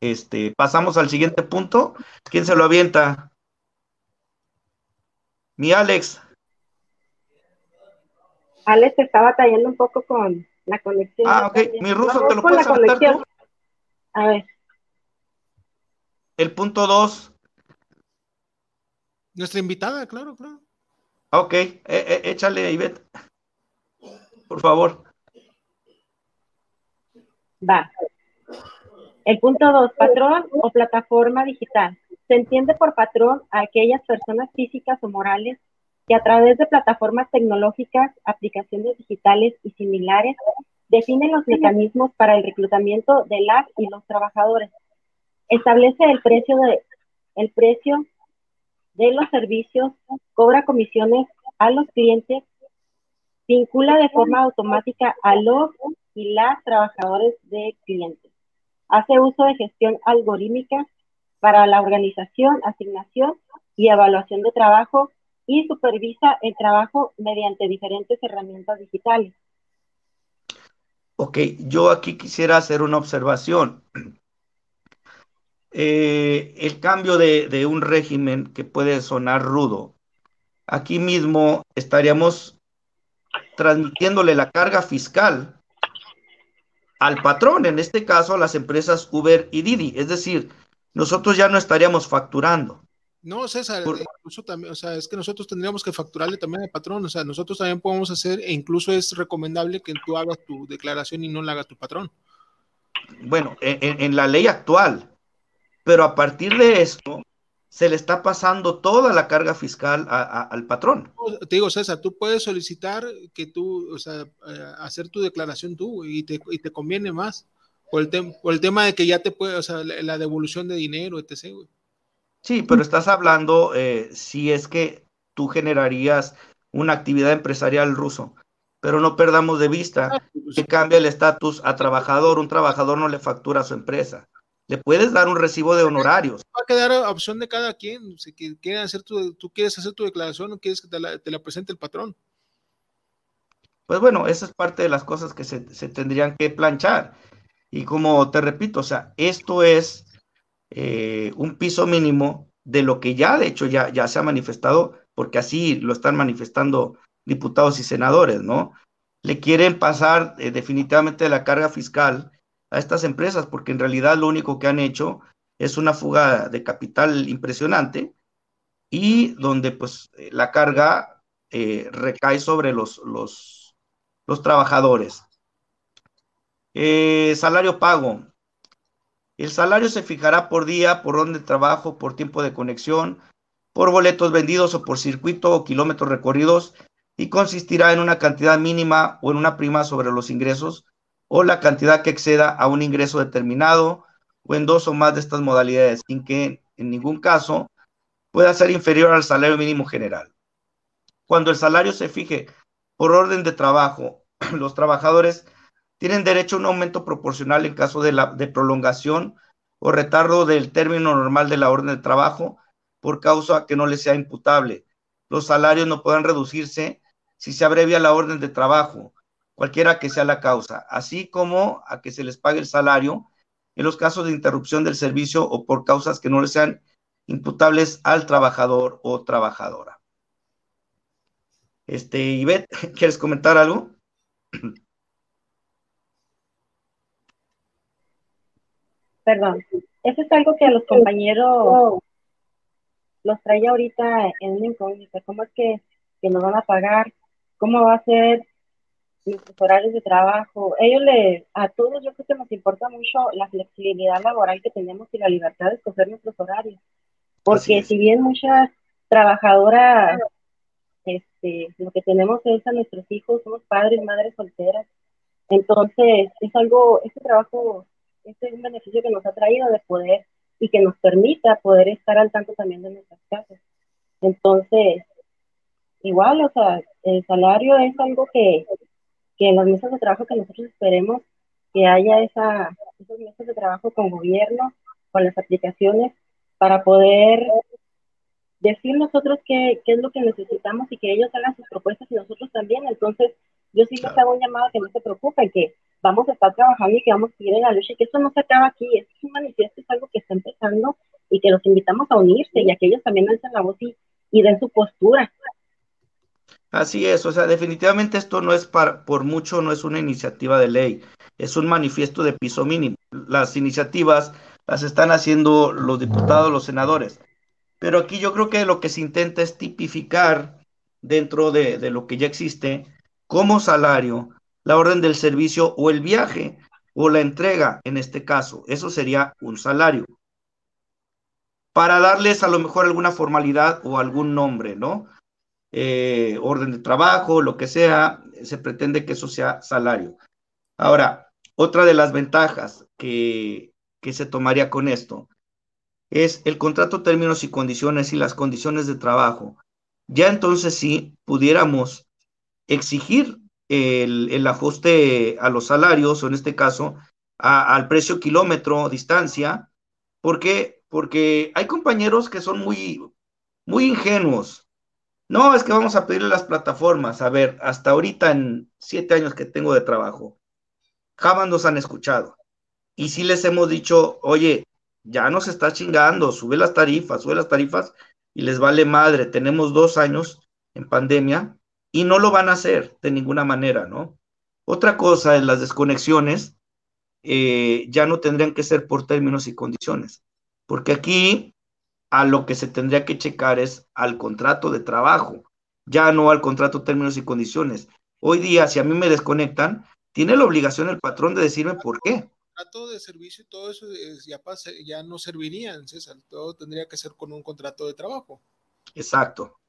Este, pasamos al siguiente punto. ¿Quién se lo avienta? Mi Alex. Alex está batallando un poco con la conexión. Ah, ok. Mi ruso, ¿te lo puedes aventar A ver. El punto 2. Nuestra invitada, claro, claro. Ok, eh, eh, échale, Ivette por favor. Va. El punto dos, patrón o plataforma digital. Se entiende por patrón a aquellas personas físicas o morales que a través de plataformas tecnológicas, aplicaciones digitales y similares definen los mecanismos para el reclutamiento de las y los trabajadores. Establece el precio de el precio de los servicios, cobra comisiones a los clientes vincula de forma automática a los y las trabajadores de clientes. Hace uso de gestión algorítmica para la organización, asignación y evaluación de trabajo y supervisa el trabajo mediante diferentes herramientas digitales. Ok, yo aquí quisiera hacer una observación. *clears throat* Eh, el cambio de, de, un régimen que puede sonar rudo. Aquí mismo estaríamos transmitiéndole la carga fiscal al patrón, en este caso a las empresas Uber y Didi. Es decir, nosotros ya no estaríamos facturando. No, César, incluso también, o sea, es que nosotros tendríamos que facturarle también al patrón, o sea, nosotros también podemos hacer, e incluso es recomendable que tú hagas tu declaración y no la haga tu patrón. Bueno, en, en la ley actual, pero a partir de esto, se le está pasando toda la carga fiscal al patrón. Te digo, César, tú puedes solicitar que tú, o sea, eh, hacer tu declaración tú y te, y te conviene más por el, por el, tema de que ya te puede, o sea, la, devolución de dinero, etc. Sí, pero estás hablando eh, si es que tú generarías una actividad empresarial ruso, pero no perdamos de vista ah, pues que cambia el estatus a trabajador, un trabajador no le factura a su empresa le puedes dar un recibo de honorarios. Va a quedar a opción de cada quien. Si quiere hacer tu, tú quieres hacer tu declaración o quieres que te la, presente el patrón. Pues bueno, esa es parte de las cosas que se, tendrían que planchar. Y como te repito, o sea, esto es eh, un piso mínimo de lo que ya, de hecho, ya, ya se ha manifestado, porque así lo están manifestando diputados y senadores, ¿no? Le quieren pasar eh, definitivamente la carga fiscal a estas empresas, porque en realidad lo único que han hecho es una fuga de capital impresionante y donde pues eh, la carga eh, recae sobre los, los, trabajadores. Eh, salario pago. El salario se fijará por día, por orden de trabajo, por tiempo de conexión, por boletos vendidos o por circuito o kilómetros recorridos y consistirá en una cantidad mínima o en una prima sobre los ingresos o la cantidad que exceda a un ingreso determinado o en dos o más de estas modalidades, sin que en ningún caso pueda ser inferior al salario mínimo general. Cuando el salario se fije por orden de trabajo, *clears throat* los trabajadores tienen derecho a un aumento proporcional en caso de, la, prolongación o retardo del término normal de la orden de trabajo por causa que no les sea imputable. los salarios no puedan reducirse si se abrevia la orden de trabajo, cualquiera que sea la causa, así como a que se les pague el salario en los casos de interrupción del servicio o por causas que no le sean imputables al trabajador o trabajadora. Este, Ivette, *laughs* ¿quieres comentar algo? Perdón, eso es algo que a los compañeros los trae ahorita en una incógnita. ¿Cómo es que, que, nos van a pagar? ¿Cómo va a ser nuestros horarios de trabajo? Ellos le, a todos yo creo que nos importa mucho la flexibilidad laboral que tenemos y la libertad de escoger nuestros horarios. Porque si bien muchas trabajadoras, este, lo que tenemos es a nuestros hijos, somos padres, madres solteras, entonces es algo, este trabajo, este es un beneficio que nos ha traído de poder y que nos permita poder estar al tanto también de nuestras casas. Entonces, igual, o sea, el salario es algo que, que en las mesas de trabajo que nosotros esperemos que haya esa, esas mesas de trabajo con gobierno, con las aplicaciones, para poder decir nosotros qué, qué es lo que necesitamos y que ellos hagan sus propuestas y nosotros también. Entonces, yo sí les hago un llamado que no se preocupen, que vamos a estar trabajando y que vamos a seguir en la lucha y que esto no se acaba aquí, esto es un manifiesto, es algo que está empezando y que los invitamos a unirse y a que ellos también alcen la voz y, y den su postura. Así es, o sea, definitivamente esto no es para, por mucho, no es una iniciativa de ley, es un manifiesto de piso mínimo. Las iniciativas las están haciendo los diputados, los senadores. Pero aquí yo creo que lo que se intenta es tipificar dentro de, lo que ya existe como salario la orden del servicio o el viaje o la entrega en este caso. Eso sería un salario. Para darles a lo mejor alguna formalidad o algún nombre, ¿no? Eh, orden de trabajo, lo que sea, se pretende que eso sea salario. Ahora, otra de las ventajas que, que se tomaría con esto es el contrato, términos y condiciones y las condiciones de trabajo. Ya entonces sí pudiéramos exigir el, ajuste a los salarios, o en este caso, al precio kilómetro, distancia. ¿Por qué? Porque hay compañeros que son muy, muy ingenuos. No, es que vamos a pedirle las plataformas. A ver, hasta ahorita en siete años que tengo de trabajo, jamás nos han escuchado. Y si les hemos dicho, oye, ya nos está chingando, sube las tarifas, sube las tarifas y les vale madre. Tenemos dos años en pandemia y no lo van a hacer de ninguna manera, ¿no? Otra cosa es las desconexiones, eh, ya no tendrían que ser por términos y condiciones, porque aquí a lo que se tendría que checar es al contrato de trabajo, ya no al contrato términos y condiciones. Hoy día, si a mí me desconectan, tiene la obligación el patrón de decirme por qué. Contrato de servicio y todo eso ya, ya no servirían, César, todo tendría que ser con un contrato de trabajo. Exacto.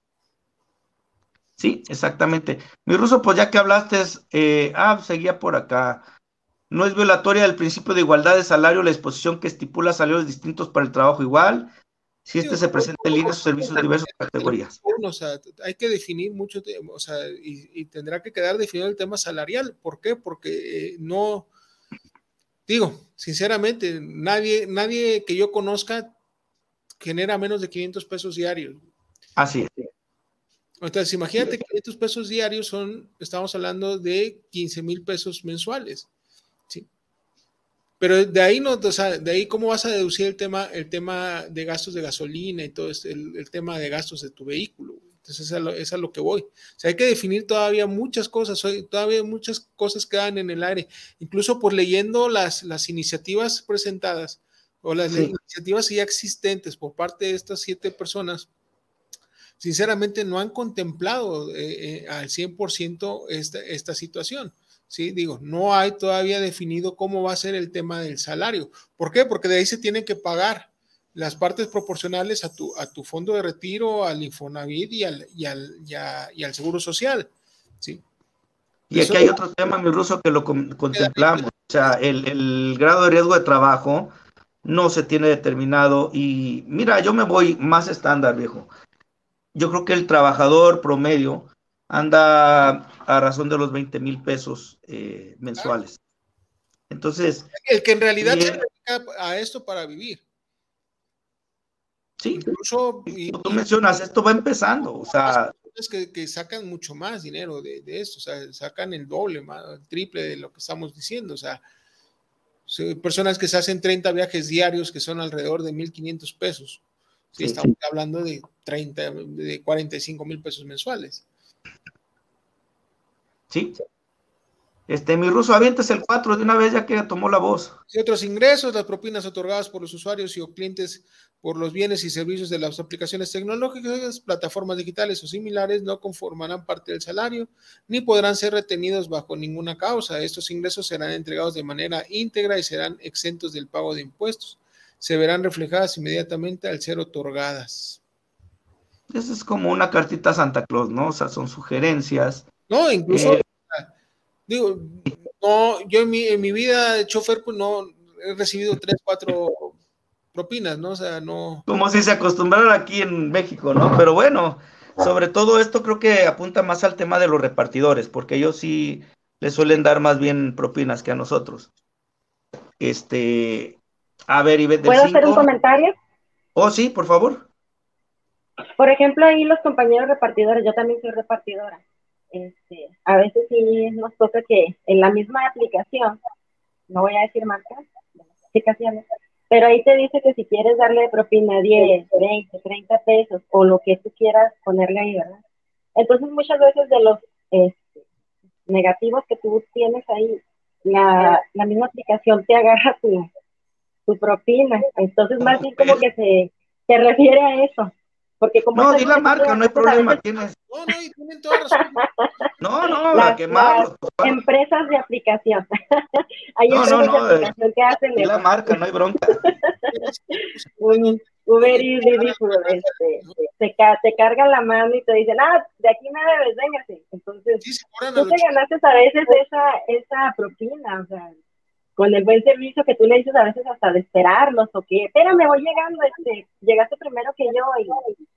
Sí, exactamente. Mi ruso, pues ya que hablaste, eh, ah, seguía por acá. No es violatoria del principio de igualdad de salario la disposición que estipula salarios distintos para el trabajo igual, si este se presenta en líneas o servicios de diversas categorías. O sea, hay que definir mucho, o sea, y, tendrá que quedar definido el tema salarial. ¿Por qué? Porque eh, no, digo, sinceramente, nadie, nadie que yo conozca genera menos de 500 pesos diarios. Así es. Entonces, imagínate que estos pesos diarios son, estamos hablando de 15 mil pesos mensuales. Pero de ahí no, o sea, de ahí cómo vas a deducir el tema, el tema de gastos de gasolina y todo este, el, tema de gastos de tu vehículo. Entonces, es a, lo, es a lo que voy. O sea, hay que definir todavía muchas cosas, todavía muchas cosas quedan en el aire. Incluso por leyendo las, las iniciativas presentadas o las iniciativas ya existentes por parte de estas siete personas, sinceramente no han contemplado eh, eh, al 100% esta, esta situación. Sí, digo, no hay todavía definido cómo va a ser el tema del salario. ¿Por qué? Porque de ahí se tienen que pagar las partes proporcionales a tu, a tu fondo de retiro, al Infonavit y al, y al, y al Seguro Social. ¿sí? Y aquí hay otro tema, mi ruso, que lo contemplamos. O sea, el, el grado de riesgo de trabajo no se tiene determinado. Y mira, yo me voy más estándar, viejo yo creo que el trabajador promedio anda a razón de los 20 mil pesos eh, mensuales. Entonces. El que en realidad se dedica a esto para vivir. Sí, incluso. Y, tú mencionas, esto va empezando, o sea. Es que, que sacan mucho más dinero de, de, esto, o sea, sacan el doble, más, el triple de lo que estamos diciendo, o sea, personas que se hacen 30 viajes diarios que son alrededor de 1.500 pesos. Sí, estamos hablando de 30, de 45 mil pesos mensuales. Sí. Este, mi ruso, avientes el 4 de una vez ya que tomó la voz. Y otros ingresos, las propinas otorgadas por los usuarios y o clientes por los bienes y servicios de las aplicaciones tecnológicas, plataformas digitales o similares no conformarán parte del salario ni podrán ser retenidos bajo ninguna causa. Estos ingresos serán entregados de manera íntegra y serán exentos del pago de impuestos. Se verán reflejadas inmediatamente al ser otorgadas. Eso es como una cartita Santa Claus, ¿no? O sea, son sugerencias. No, incluso eh, digo, no, yo en mi, en mi vida de chofer, pues no he recibido tres, cuatro propinas, ¿no? O sea, no. Como si se acostumbraran aquí en México, ¿no? Pero bueno, sobre todo esto creo que apunta más al tema de los repartidores, porque ellos sí les suelen dar más bien propinas que a nosotros. Este, a ver, y ¿Puedo hacer un comentario? Oh, sí, por favor. Por ejemplo, ahí los compañeros repartidores, yo también soy repartidora. Este, a veces sí nos toca que en la misma aplicación, no voy a decir marcas, aplicaciones, pero ahí te dice que si quieres darle propina 10, 20, 30 pesos o lo que tú quieras ponerle ahí, ¿verdad? Entonces muchas veces de los este, negativos que tú tienes ahí, la, la misma aplicación te agarra tu, tu propina. Entonces más bien como que se, se refiere a eso. Porque como no, di la marca, no hay problema. Tienes... No, no, tienen toda razón. *laughs* No, no, la quemamos. Empresas de aplicación. *laughs* Hay no, no, no, de aplicación que hacen. Di la marca, no hay bronca. *laughs* Uber y Didi, este, te, te cargan la mano y te dicen, ah, de aquí me debes, véngase. Entonces, sí, tú te ganaste a veces esa, esa propina, o sea, con el buen servicio que tú le dices a veces hasta de esperarlos o que, espérame, voy llegando, este, llegaste primero que yo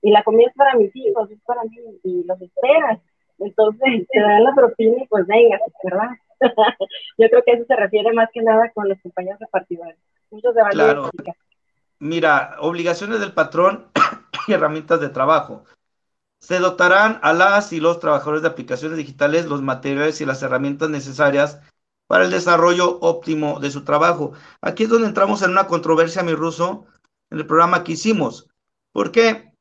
y, la comida es para mis hijos, es para mí y los esperas. Entonces te dan la propina y pues venga, ¿verdad? *laughs* yo creo que eso se refiere más que nada con los compañeros repartidores. Muchos de claro. Mira, obligaciones del patrón *coughs* y herramientas de trabajo. Se dotarán a las y los trabajadores de aplicaciones digitales los materiales y las herramientas necesarias para el desarrollo óptimo de su trabajo. Aquí es donde entramos en una controversia, mi ruso, en el programa que hicimos. ¿Por qué?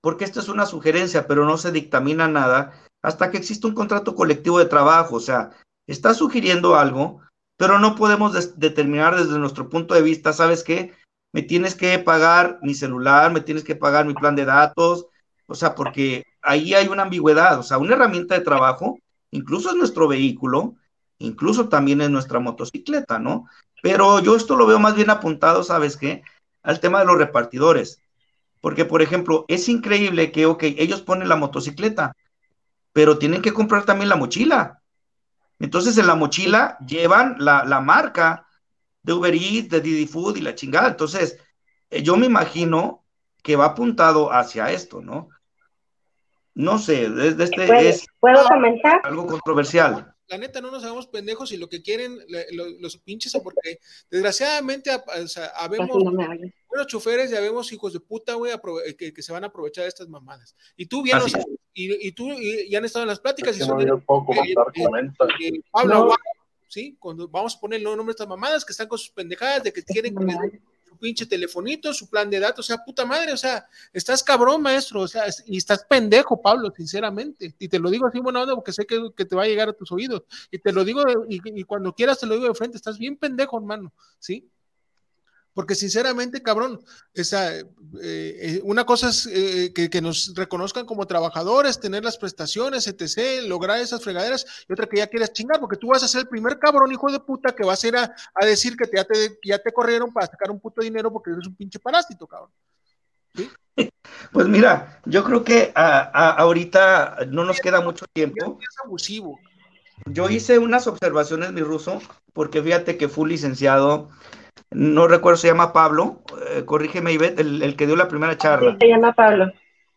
Porque esto es una sugerencia, pero no se dictamina nada hasta que existe un contrato colectivo de trabajo. O sea, está sugiriendo algo, pero no podemos determinar desde nuestro punto de vista, ¿sabes qué? Me tienes que pagar mi celular, me tienes que pagar mi plan de datos, o sea, porque ahí hay una ambigüedad, o sea, una herramienta de trabajo, incluso es nuestro vehículo, incluso también en nuestra motocicleta, ¿no? Pero yo esto lo veo más bien apuntado, ¿sabes qué? Al tema de los repartidores. Porque, por ejemplo, es increíble que, ok, ellos ponen la motocicleta, pero tienen que comprar también la mochila. Entonces, en la mochila llevan la, la marca de Uber Eats, de Didi Food y la chingada. Entonces, eh, yo me imagino que va apuntado hacia esto, ¿no? No sé, desde este es ¿Puedo comentar? algo controversial la neta no nos hagamos pendejos y lo que quieren los, pinches, porque desgraciadamente o sea, habemos buenos choferes y habemos hijos de puta, güey, que, que, se van a aprovechar de estas mamadas. Y tú bien, y, y, tú y, han estado en las pláticas y son poco Pablo ¿sí? Cuando vamos a poner el nombre de estas mamadas que están con sus pendejadas de que quieren que pinche telefonito, su plan de datos, o sea, puta madre, o sea, estás cabrón, maestro, o sea, y estás pendejo, Pablo, sinceramente, y te lo digo así, bueno, porque sé que, te va a llegar a tus oídos, y te lo digo, y cuando quieras te lo digo de frente, estás bien pendejo, hermano, ¿sí? Porque sinceramente, cabrón, esa, eh, eh, una cosa es eh, que, nos reconozcan como trabajadores, tener las prestaciones, etc., lograr esas fregaderas, y otra que ya quieras chingar, porque tú vas a ser el primer cabrón, hijo de puta, que vas a ir a, decir que, ya, te, ya te corrieron para sacar un puto dinero porque eres un pinche parásito, cabrón. *laughs* Pues mira, yo creo que ahorita no nos queda mucho tiempo. Es abusivo. Yo hice unas observaciones, mi ruso, porque fíjate que fue licenciado no recuerdo, se llama Pablo, eh, corrígeme Ivette, el, el, que dio la primera charla. Sí, se llama Pablo.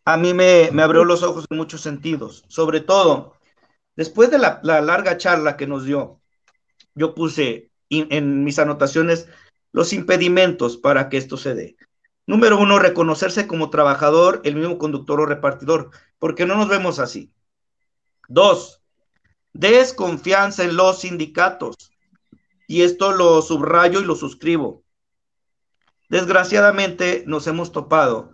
A mí me, abrió los ojos en muchos sentidos, sobre todo, después de la, larga charla que nos dio, yo puse en mis anotaciones los impedimentos para que esto se dé. Número uno, reconocerse como trabajador, el mismo conductor o repartidor, porque no nos vemos así. Dos, desconfianza en los sindicatos. Y esto lo subrayo y lo suscribo. Desgraciadamente nos hemos topado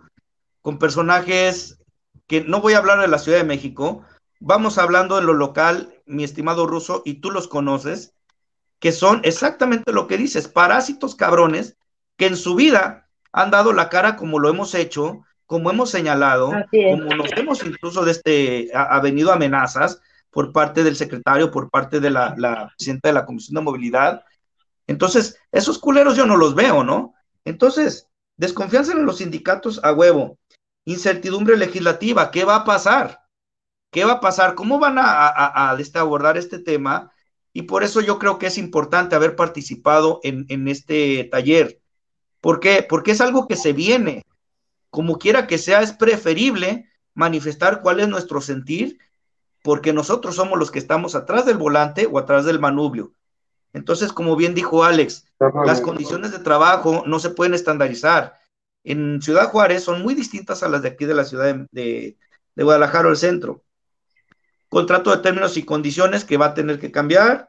con personajes que no voy a hablar de la Ciudad de México, vamos hablando de lo local, mi estimado ruso, y tú los conoces, que son exactamente lo que dices, parásitos cabrones que en su vida han dado la cara como lo hemos hecho, como hemos señalado, como nos hemos incluso de este, ha, venido amenazas por parte del secretario, por parte de la, la presidenta de la Comisión de Movilidad. Entonces, esos culeros yo no los veo, ¿no? Entonces, desconfianza en los sindicatos a huevo, incertidumbre legislativa, ¿qué va a pasar? ¿Qué va a pasar? ¿Cómo van a, este, abordar este tema? Y por eso yo creo que es importante haber participado en, en este taller. ¿Por qué? Porque es algo que se viene. Como quiera que sea, es preferible manifestar cuál es nuestro sentir, porque nosotros somos los que estamos atrás del volante o atrás del manubrio. Entonces, como bien dijo Alex, las condiciones de trabajo no se pueden estandarizar. En Ciudad Juárez son muy distintas a las de aquí de la ciudad de, Guadalajara o el centro. Contrato de términos y condiciones que va a tener que cambiar.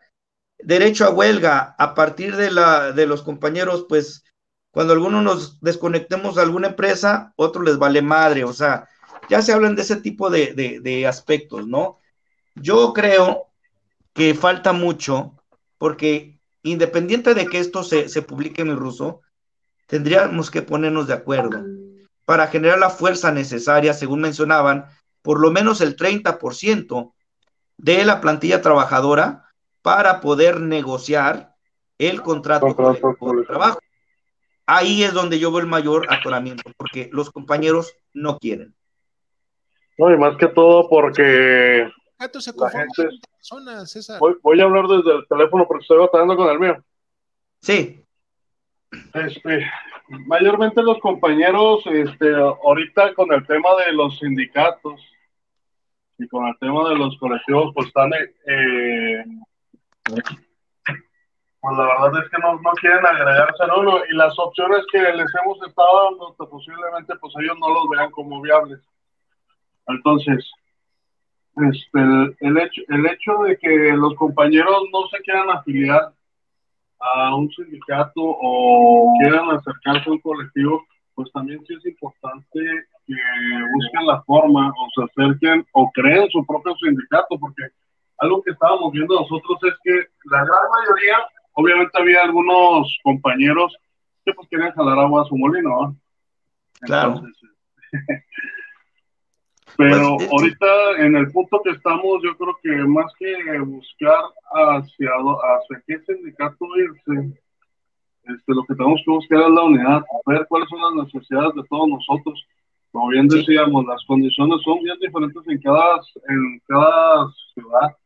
Derecho a huelga a partir de, la, de los compañeros, pues cuando algunos nos desconectemos de alguna empresa, otros les vale madre. O sea, ya se hablan de ese tipo de, de aspectos, ¿no? Yo creo que falta mucho porque independiente de que esto se, publique en el ruso, tendríamos que ponernos de acuerdo para generar la fuerza necesaria, según mencionaban, por lo menos el 30% de la plantilla trabajadora para poder negociar el contrato, de trabajo. Ahí es donde yo veo el mayor atoramiento, porque los compañeros no quieren. No, y más que todo porque Voy, a hablar desde el teléfono porque estoy batallando con el mío. Sí. Este, mayormente los compañeros, este, ahorita con el tema de los sindicatos y con el tema de los colectivos, pues están, eh, pues la verdad es que no, no quieren agregarse a uno y las opciones que les hemos estado dando, pues posiblemente pues ellos no los vean como viables. Entonces, este, el, hecho, el hecho de que los compañeros no se quieran afiliar a un sindicato o quieran acercarse a un colectivo, pues también sí es importante que busquen la forma o se acerquen o creen su propio sindicato, porque algo que estábamos viendo nosotros es que la gran mayoría, obviamente había algunos compañeros que pues querían jalar agua a su molino, Claro. *laughs* Pero pues, ahorita en el punto que estamos, yo creo que más que buscar hacia, hacia qué sindicato irse, este, lo que tenemos que buscar es la unidad, ver cuáles son las necesidades de todos nosotros. Como bien decíamos, las condiciones son bien diferentes en cada, en cada ciudad.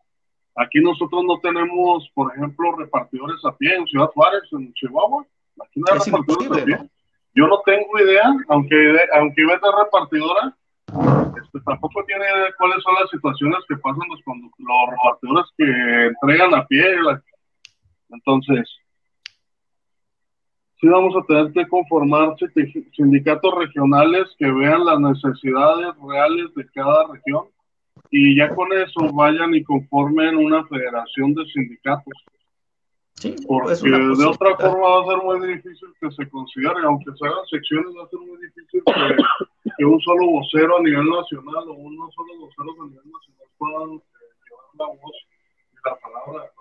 Aquí nosotros no tenemos, por ejemplo, repartidores a pie en Ciudad Juárez, en Chihuahua. Aquí no hay repartidores a pie. Yo no tengo idea, aunque, aunque ser repartidora, este, tampoco tiene cuáles son las situaciones que pasan los, los que entregan a pie. Entonces, sí vamos a tener que conformar sindicatos regionales que vean las necesidades reales de cada región y ya con eso vayan y conformen una federación de sindicatos. Porque de otra forma va a ser muy difícil que se considere, aunque se hagan secciones, va a ser muy difícil que, un solo vocero a nivel nacional o uno solo vocero a nivel nacional puedan eh, llevar la voz y la palabra.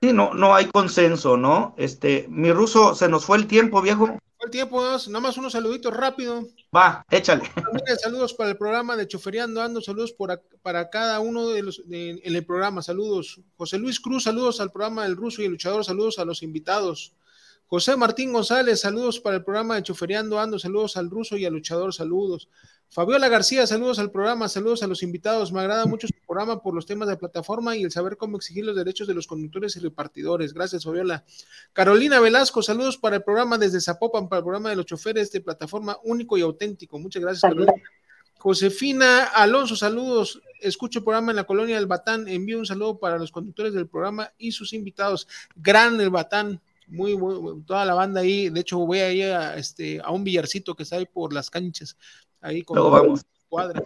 Sí, no, no hay consenso, ¿no? Este, mi ruso, se nos fue el tiempo, viejo el tiempo, nada más unos saluditos rápido. Va, échale. *laughs* saludos para el programa de Choferiando Ando, saludos por, para cada uno de los en el programa, saludos. José Luis Cruz, saludos al programa del Ruso y el Luchador, saludos a los invitados. José Martín González, saludos para el programa de Choferiando Ando, saludos al Ruso y al Luchador, saludos. Fabiola García, saludos al programa, saludos a los invitados. Me agrada mucho su programa por los temas de plataforma y el saber cómo exigir los derechos de los conductores y repartidores. Gracias, Fabiola. Carolina Velasco, saludos para el programa desde Zapopan, para el programa de los choferes de plataforma único y auténtico. Muchas gracias, Carolina. Josefina Alonso, saludos. Escucho el programa en la colonia del Batán. Envío un saludo para los conductores del programa y sus invitados. Gran el Batán. Muy, muy, toda la banda ahí. De hecho, voy a ir a, este, a un billarcito que está ahí por las canchas, ahí con vamos. cuadra.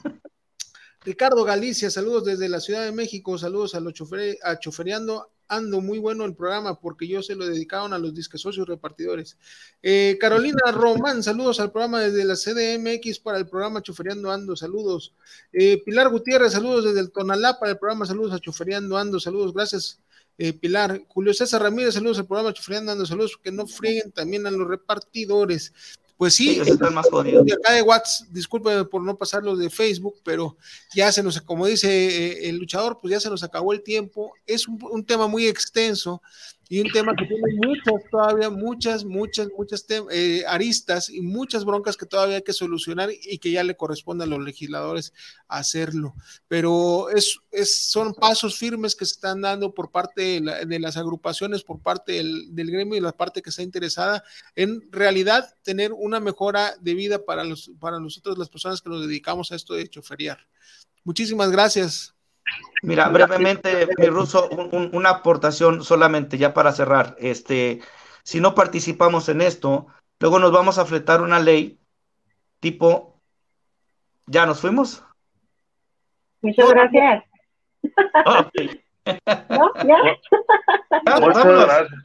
Ricardo Galicia, saludos desde la Ciudad de México, saludos a los chofer, a Chofereando. Ando muy bueno el programa porque yo se lo dedicaron a los disque socios repartidores. Eh, Carolina Román, saludos al programa desde la CDMX para el programa Chofereando Ando, saludos. Eh, Pilar Gutiérrez, saludos desde el Tonalá para el programa, saludos a Chofereando Ando, saludos, gracias. Eh, Pilar, Julio César Ramírez, saludos al programa Chofereando Ando, saludos, que no frieguen también a los repartidores. Pues sí, más de acá de WhatsApp, disculpe por no pasarlo de Facebook, pero ya se nos, como dice eh, el luchador, pues ya se nos acabó el tiempo. Es un, un tema muy extenso y un tema que tiene muchas, todavía muchas, muchas, muchas eh, aristas y muchas broncas que todavía hay que solucionar y que ya le corresponde a los legisladores hacerlo. Pero es, son pasos firmes que se están dando por parte de, la- de las agrupaciones, por parte del, del gremio y la parte que está interesada en realidad tener una mejora de vida para, los, para nosotros, las personas que nos dedicamos a esto de choferiar. Muchísimas gracias. Mira, brevemente, mi ruso, un- un- una aportación solamente ya para cerrar. Este, si no participamos en esto, luego nos vamos a fletar una ley tipo, ¿ya nos fuimos? Muchas gracias. Ok. *laughs* ¿No? ¿Ya?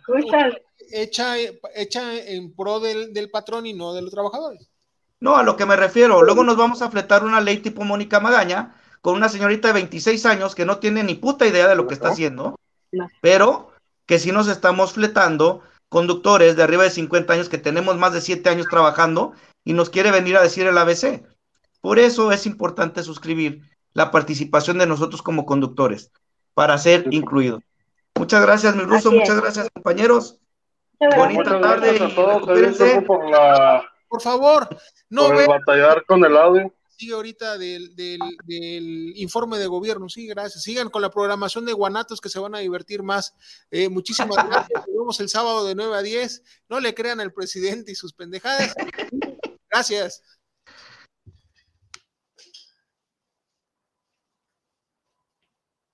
Muchas. Hecha, hecha en pro del, del patrón y no de los trabajadores. No, a lo que me refiero. Luego nos vamos a fletar una ley tipo Mónica Magaña con una señorita de 26 años que no tiene ni puta idea de lo que está haciendo, pero que sí nos estamos fletando conductores de arriba de 50 años que tenemos más de 7 años trabajando y nos quiere venir a decir el ABC. Por eso es importante suscribir la participación de nosotros como conductores para ser incluidos. Muchas gracias, mi ruso. Muchas gracias, compañeros. Bonita tarde a todos. Por, la, Por favor, no por ve el batallar con el audio. Sigue ahorita del, del, informe de gobierno. Sí, gracias. Sigan con la programación de Guanatos que se van a divertir más. Eh, muchísimas gracias. Nos vemos el sábado de 9 a 10. No le crean al presidente y sus pendejadas. Gracias.